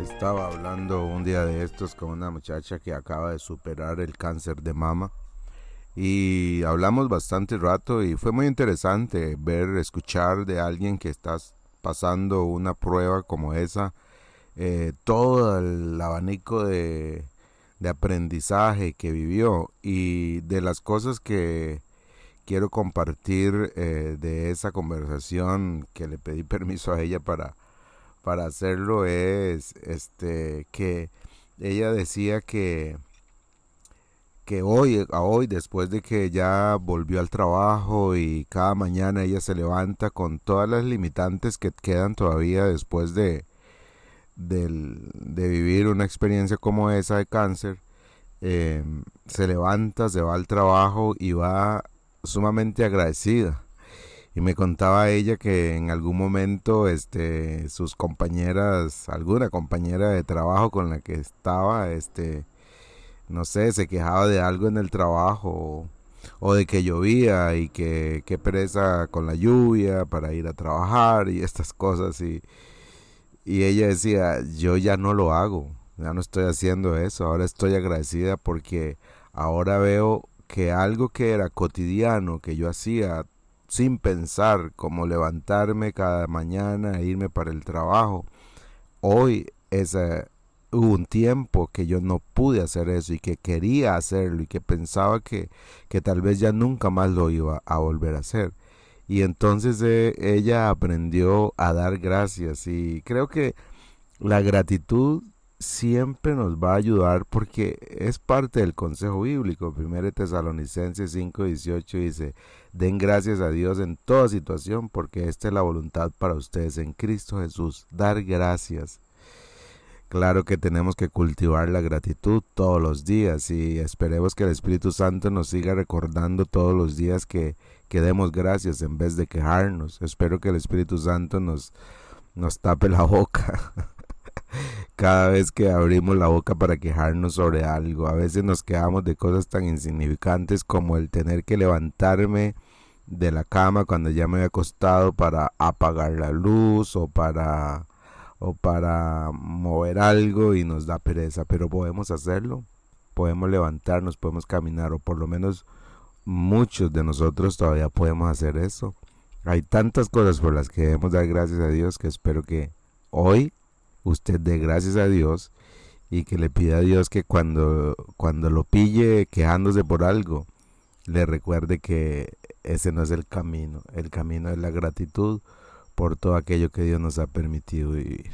Estaba hablando un día de estos con una muchacha que acaba de superar el cáncer de mama y hablamos bastante rato y fue muy interesante ver, escuchar de alguien que está pasando una prueba como esa, eh, todo el abanico de, de aprendizaje que vivió y de las cosas que quiero compartir eh, de esa conversación que le pedí permiso a ella para, para hacerlo es este que ella decía que que hoy, a hoy, después de que ya volvió al trabajo y cada mañana ella se levanta con todas las limitantes que quedan todavía después de, de, vivir una experiencia como esa de cáncer, em, se levanta, se va al trabajo y va sumamente agradecida. Y me contaba ella que en algún momento este, sus compañeras, alguna compañera de trabajo con la que estaba, este, no sé, se quejaba de algo en el trabajo o, de que llovía y que, que presa con la lluvia para ir a trabajar y estas cosas y, y ella decía, yo ya no lo hago, ya no estoy haciendo eso, ahora estoy agradecida porque ahora veo que algo que era cotidiano, que yo hacía sin pensar, como levantarme cada mañana e irme para el trabajo, hoy esa, hubo un tiempo que yo no pude hacer eso y que quería hacerlo y que pensaba que, que tal vez ya nunca más lo iba a volver a hacer. Y entonces eh, ella aprendió a dar gracias y creo que la gratitud siempre nos va a ayudar porque es parte del consejo bíblico. 1 Tesalonicenses 5:18 dice, den gracias a Dios en toda situación porque esta es la voluntad para ustedes en Cristo Jesús, dar gracias. Claro que tenemos que cultivar la gratitud todos los días y esperemos que el Espíritu Santo nos siga recordando todos los días que, que demos gracias en vez de quejarnos. Espero que el Espíritu Santo nos, nos tape la boca cada vez que abrimos la boca para quejarnos sobre algo. A veces nos quejamos de cosas tan insignificantes como el tener que levantarme de la cama cuando ya me he acostado para apagar la luz o para o para mover algo y nos da pereza, pero podemos hacerlo, podemos levantarnos, podemos caminar, o por lo menos muchos de nosotros todavía podemos hacer eso. Hay tantas cosas por las que debemos dar gracias a Dios que espero que hoy usted dé gracias a Dios y que le pida a Dios que cuando, cuando lo pille quejándose por algo, le recuerde que ese no es el camino, el camino es la gratitud por todo aquello que Dios nos ha permitido vivir.